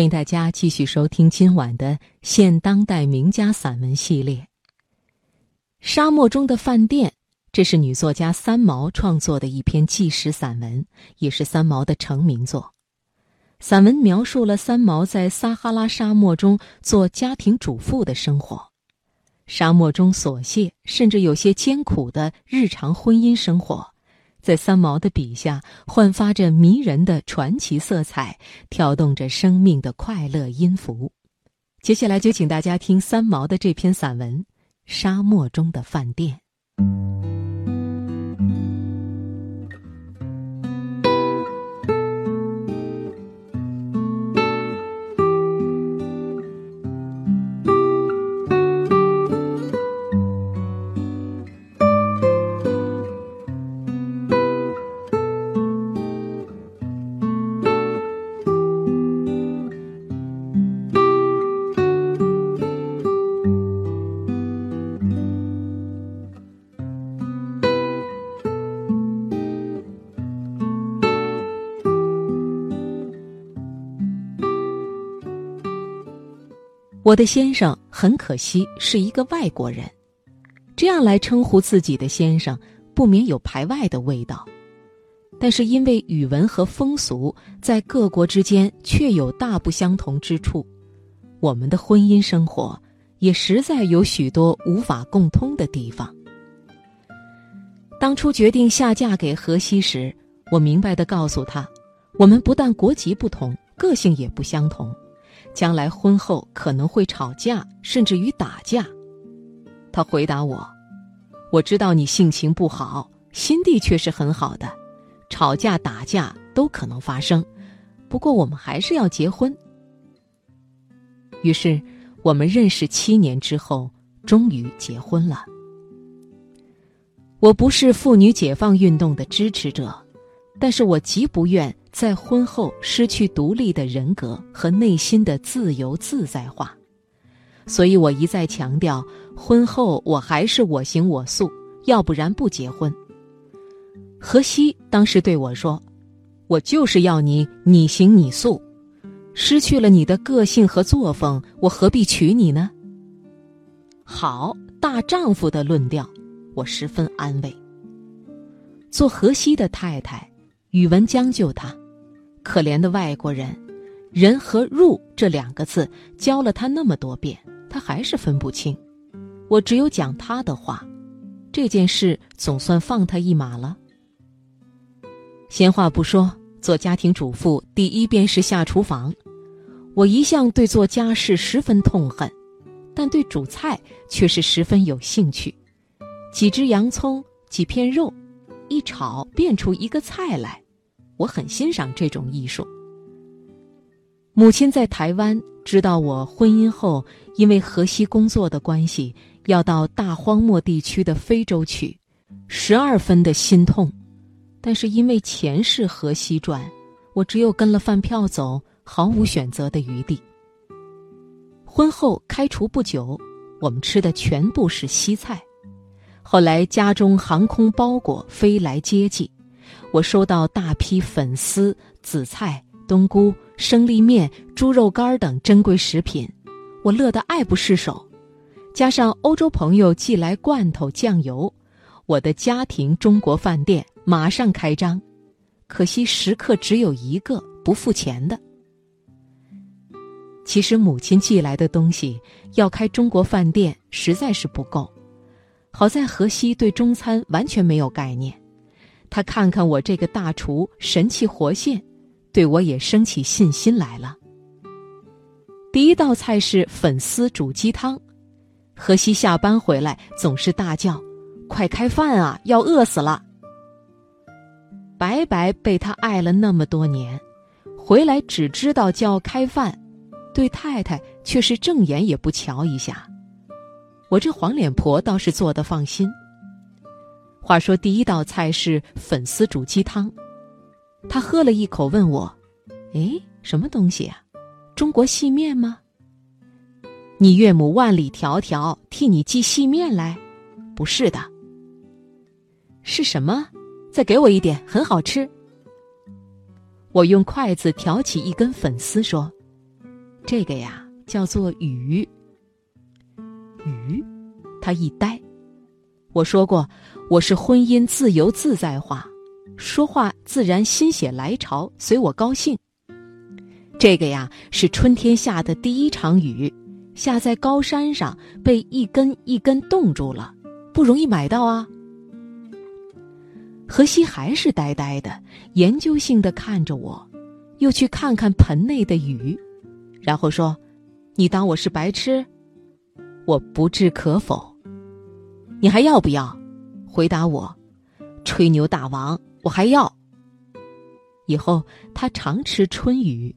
欢迎大家继续收听今晚的现当代名家散文系列《沙漠中的饭店》。这是女作家三毛创作的一篇纪实散文，也是三毛的成名作。散文描述了三毛在撒哈拉沙漠中做家庭主妇的生活，沙漠中琐屑甚至有些艰苦的日常婚姻生活。在三毛的笔下，焕发着迷人的传奇色彩，跳动着生命的快乐音符。接下来就请大家听三毛的这篇散文《沙漠中的饭店》。我的先生很可惜是一个外国人，这样来称呼自己的先生，不免有排外的味道。但是因为语文和风俗在各国之间确有大不相同之处，我们的婚姻生活也实在有许多无法共通的地方。当初决定下嫁给荷西时，我明白的告诉他，我们不但国籍不同，个性也不相同。将来婚后可能会吵架，甚至于打架。他回答我：“我知道你性情不好，心地却是很好的，吵架打架都可能发生。不过我们还是要结婚。”于是，我们认识七年之后，终于结婚了。我不是妇女解放运动的支持者，但是我极不愿。在婚后失去独立的人格和内心的自由自在化，所以我一再强调，婚后我还是我行我素，要不然不结婚。荷西当时对我说：“我就是要你你行你素，失去了你的个性和作风，我何必娶你呢？”好，大丈夫的论调，我十分安慰。做荷西的太太，宇文将就他。可怜的外国人，人和入这两个字教了他那么多遍，他还是分不清。我只有讲他的话，这件事总算放他一马了。闲话不说，做家庭主妇第一便是下厨房。我一向对做家事十分痛恨，但对煮菜却是十分有兴趣。几只洋葱，几片肉，一炒变出一个菜来。我很欣赏这种艺术。母亲在台湾知道我婚姻后，因为河西工作的关系，要到大荒漠地区的非洲去，十二分的心痛。但是因为钱是河西赚，我只有跟了饭票走，毫无选择的余地。婚后开除不久，我们吃的全部是西菜。后来家中航空包裹飞来接济。我收到大批粉丝、紫菜、冬菇、生力面、猪肉干等珍贵食品，我乐得爱不释手。加上欧洲朋友寄来罐头、酱油，我的家庭中国饭店马上开张。可惜食客只有一个，不付钱的。其实母亲寄来的东西要开中国饭店实在是不够。好在荷西对中餐完全没有概念。他看看我这个大厨神气活现，对我也生起信心来了。第一道菜是粉丝煮鸡汤，荷西下班回来总是大叫：“快开饭啊，要饿死了！”白白被他爱了那么多年，回来只知道叫开饭，对太太却是正眼也不瞧一下。我这黄脸婆倒是做的放心。话说，第一道菜是粉丝煮鸡汤，他喝了一口，问我：“哎，什么东西呀？中国细面吗？你岳母万里迢迢替你寄细面来？不是的，是什么？再给我一点，很好吃。”我用筷子挑起一根粉丝，说：“这个呀叫做鱼。”鱼，他一呆。我说过，我是婚姻自由自在化，说话自然心血来潮，随我高兴。这个呀是春天下的第一场雨，下在高山上，被一根一根冻住了，不容易买到啊。荷西还是呆呆的，研究性的看着我，又去看看盆内的雨，然后说：“你当我是白痴？我不置可否。”你还要不要？回答我，吹牛大王，我还要。以后他常吃春雨，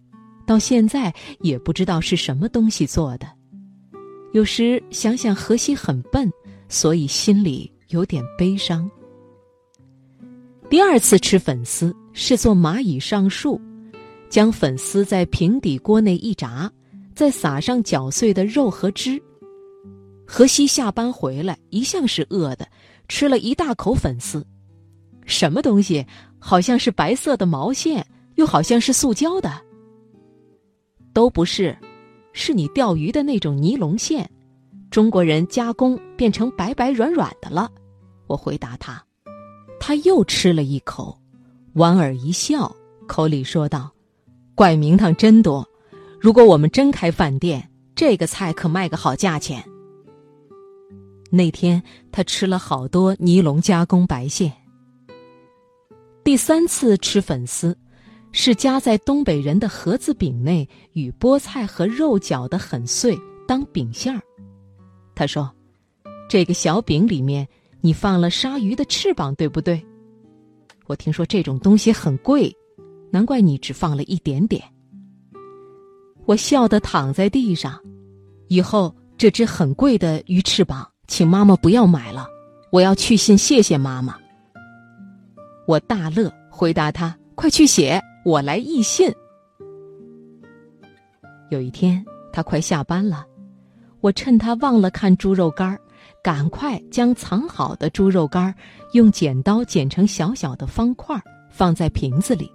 到现在也不知道是什么东西做的。有时想想荷西很笨，所以心里有点悲伤。第二次吃粉丝是做蚂蚁上树，将粉丝在平底锅内一炸，再撒上搅碎的肉和汁。荷西下班回来，一向是饿的，吃了一大口粉丝。什么东西？好像是白色的毛线，又好像是塑胶的。都不是，是你钓鱼的那种尼龙线，中国人加工变成白白软软的了。我回答他，他又吃了一口，莞尔一笑，口里说道：“怪名堂真多，如果我们真开饭店，这个菜可卖个好价钱。”那天他吃了好多尼龙加工白线。第三次吃粉丝，是夹在东北人的盒子饼内，与菠菜和肉搅得很碎，当饼馅儿。他说：“这个小饼里面你放了鲨鱼的翅膀，对不对？”我听说这种东西很贵，难怪你只放了一点点。我笑得躺在地上。以后这只很贵的鱼翅膀。请妈妈不要买了，我要去信谢谢妈妈。我大乐，回答他：“快去写，我来译信。”有一天，他快下班了，我趁他忘了看猪肉干儿，赶快将藏好的猪肉干儿用剪刀剪成小小的方块，放在瓶子里，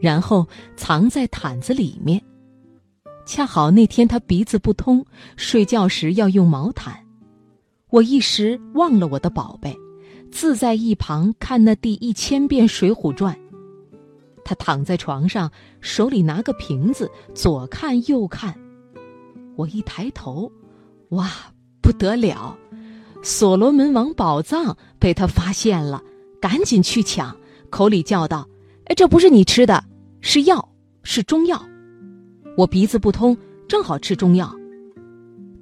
然后藏在毯子里面。恰好那天他鼻子不通，睡觉时要用毛毯。我一时忘了我的宝贝，自在一旁看那第一千遍《水浒传》。他躺在床上，手里拿个瓶子，左看右看。我一抬头，哇，不得了！所罗门王宝藏被他发现了，赶紧去抢，口里叫道：“哎，这不是你吃的，是药，是中药。我鼻子不通，正好吃中药。”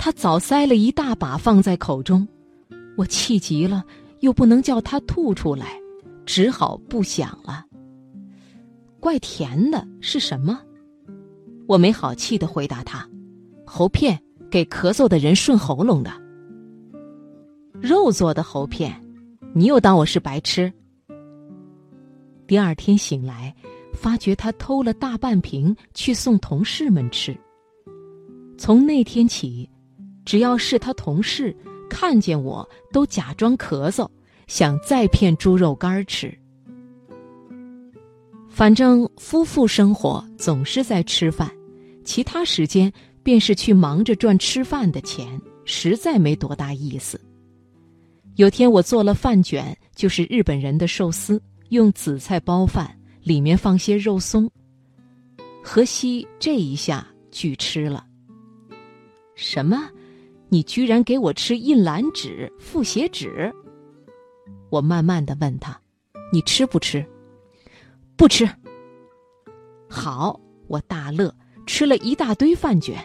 他早塞了一大把放在口中，我气急了，又不能叫他吐出来，只好不想了。怪甜的是什么？我没好气的回答他：“喉片，给咳嗽的人顺喉咙的。肉做的喉片，你又当我是白痴？”第二天醒来，发觉他偷了大半瓶去送同事们吃。从那天起。只要是他同事看见我都假装咳嗽，想再骗猪肉干吃。反正夫妇生活总是在吃饭，其他时间便是去忙着赚吃饭的钱，实在没多大意思。有天我做了饭卷，就是日本人的寿司，用紫菜包饭，里面放些肉松。河西这一下拒吃了。什么？你居然给我吃印蓝纸、复写纸！我慢慢的问他：“你吃不吃？”不吃。好，我大乐，吃了一大堆饭卷。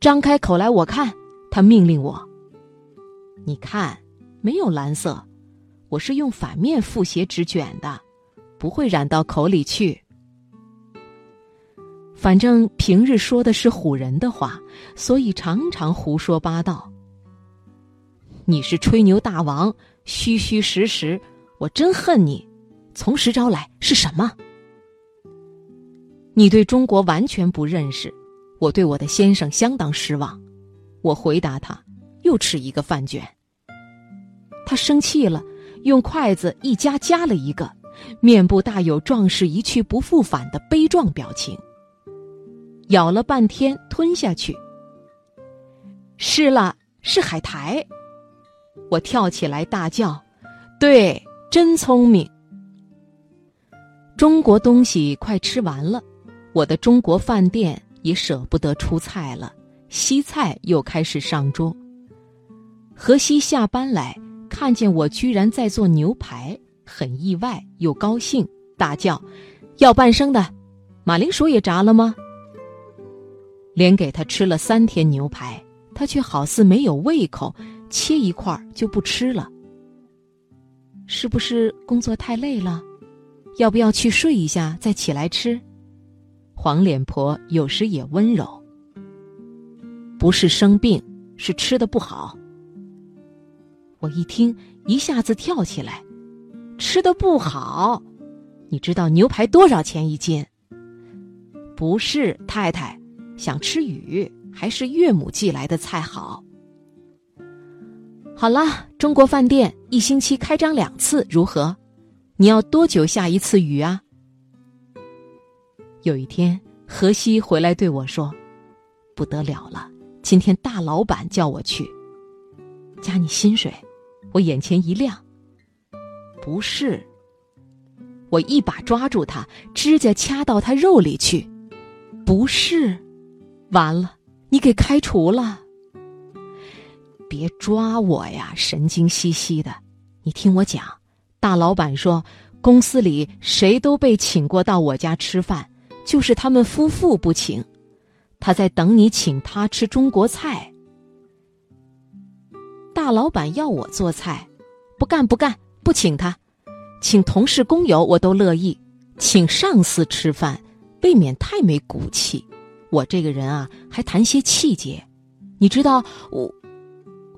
张开口来，我看。他命令我：“你看，没有蓝色，我是用反面复写纸卷的，不会染到口里去。”反正平日说的是唬人的话，所以常常胡说八道。你是吹牛大王，虚虚实实，我真恨你。从实招来是什么？你对中国完全不认识，我对我的先生相当失望。我回答他，又吃一个饭卷。他生气了，用筷子一夹夹了一个，面部大有壮士一去不复返的悲壮表情。咬了半天吞下去。是了，是海苔。我跳起来大叫：“对，真聪明！”中国东西快吃完了，我的中国饭店也舍不得出菜了，西菜又开始上桌。荷西下班来，看见我居然在做牛排，很意外又高兴，大叫：“要半生的，马铃薯也炸了吗？”连给他吃了三天牛排，他却好似没有胃口，切一块就不吃了。是不是工作太累了？要不要去睡一下再起来吃？黄脸婆有时也温柔。不是生病，是吃的不好。我一听，一下子跳起来，吃的不好。你知道牛排多少钱一斤？不是太太，想吃鱼，还是岳母寄来的菜好。好了，中国饭店一星期开张两次，如何？你要多久下一次雨啊？有一天，荷西回来对我说：“不得了了，今天大老板叫我去加你薪水。”我眼前一亮。不是，我一把抓住他，指甲掐到他肉里去。不是，完了，你给开除了。别抓我呀，神经兮兮的！你听我讲。大老板说：“公司里谁都被请过到我家吃饭，就是他们夫妇不请。他在等你请他吃中国菜。大老板要我做菜，不干不干，不请他，请同事工友我都乐意，请上司吃饭未免太没骨气。我这个人啊，还谈些气节，你知道我，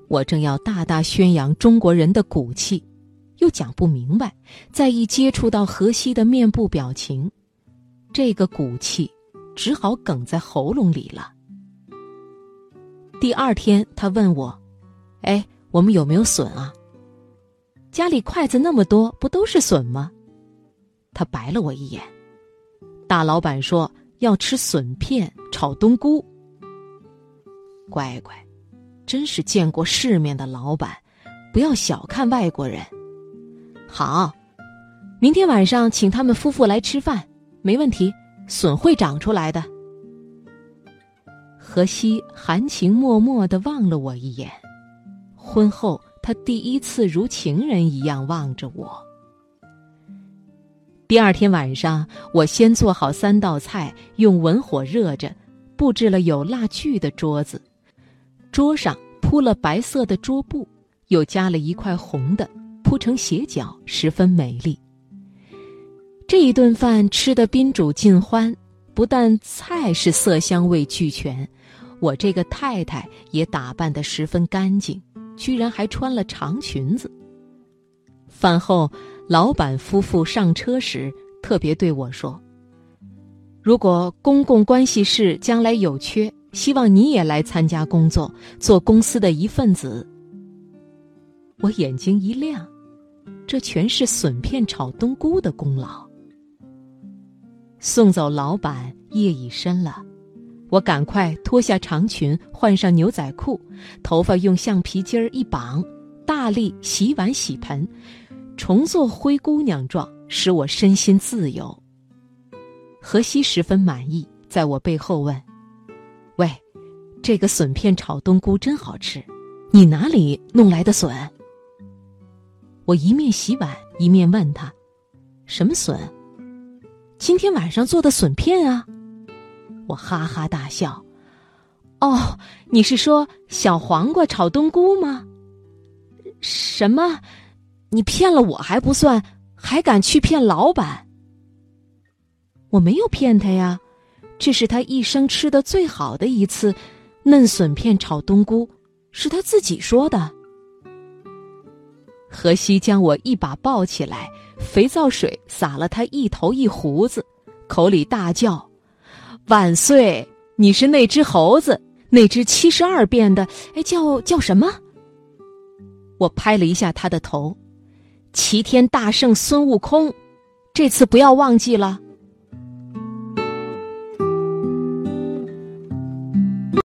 我正要大大宣扬中国人的骨气。”又讲不明白，再一接触到荷西的面部表情，这个骨气只好哽在喉咙里了。第二天，他问我：“哎，我们有没有笋啊？家里筷子那么多，不都是笋吗？”他白了我一眼。大老板说要吃笋片炒冬菇。乖乖，真是见过世面的老板，不要小看外国人。好，明天晚上请他们夫妇来吃饭，没问题。笋会长出来的。荷西含情脉脉的望了我一眼，婚后他第一次如情人一样望着我。第二天晚上，我先做好三道菜，用文火热着，布置了有蜡炬的桌子，桌上铺了白色的桌布，又加了一块红的。铺成斜角，十分美丽。这一顿饭吃得宾主尽欢，不但菜是色香味俱全，我这个太太也打扮得十分干净，居然还穿了长裙子。饭后，老板夫妇上车时特别对我说：“如果公共关系室将来有缺，希望你也来参加工作，做公司的一份子。”我眼睛一亮。这全是笋片炒冬菇的功劳。送走老板，夜已深了，我赶快脱下长裙，换上牛仔裤，头发用橡皮筋儿一绑，大力洗碗洗盆，重做灰姑娘状，使我身心自由。荷西十分满意，在我背后问：“喂，这个笋片炒冬菇真好吃，你哪里弄来的笋？”我一面洗碗一面问他：“什么笋？今天晚上做的笋片啊！”我哈哈大笑：“哦，你是说小黄瓜炒冬菇吗？什么？你骗了我还不算，还敢去骗老板？我没有骗他呀，这是他一生吃的最好的一次嫩笋片炒冬菇，是他自己说的。”荷西将我一把抱起来，肥皂水洒了他一头一胡子，口里大叫：“万岁！你是那只猴子，那只七十二变的，哎，叫叫什么？”我拍了一下他的头：“齐天大圣孙悟空，这次不要忘记了。”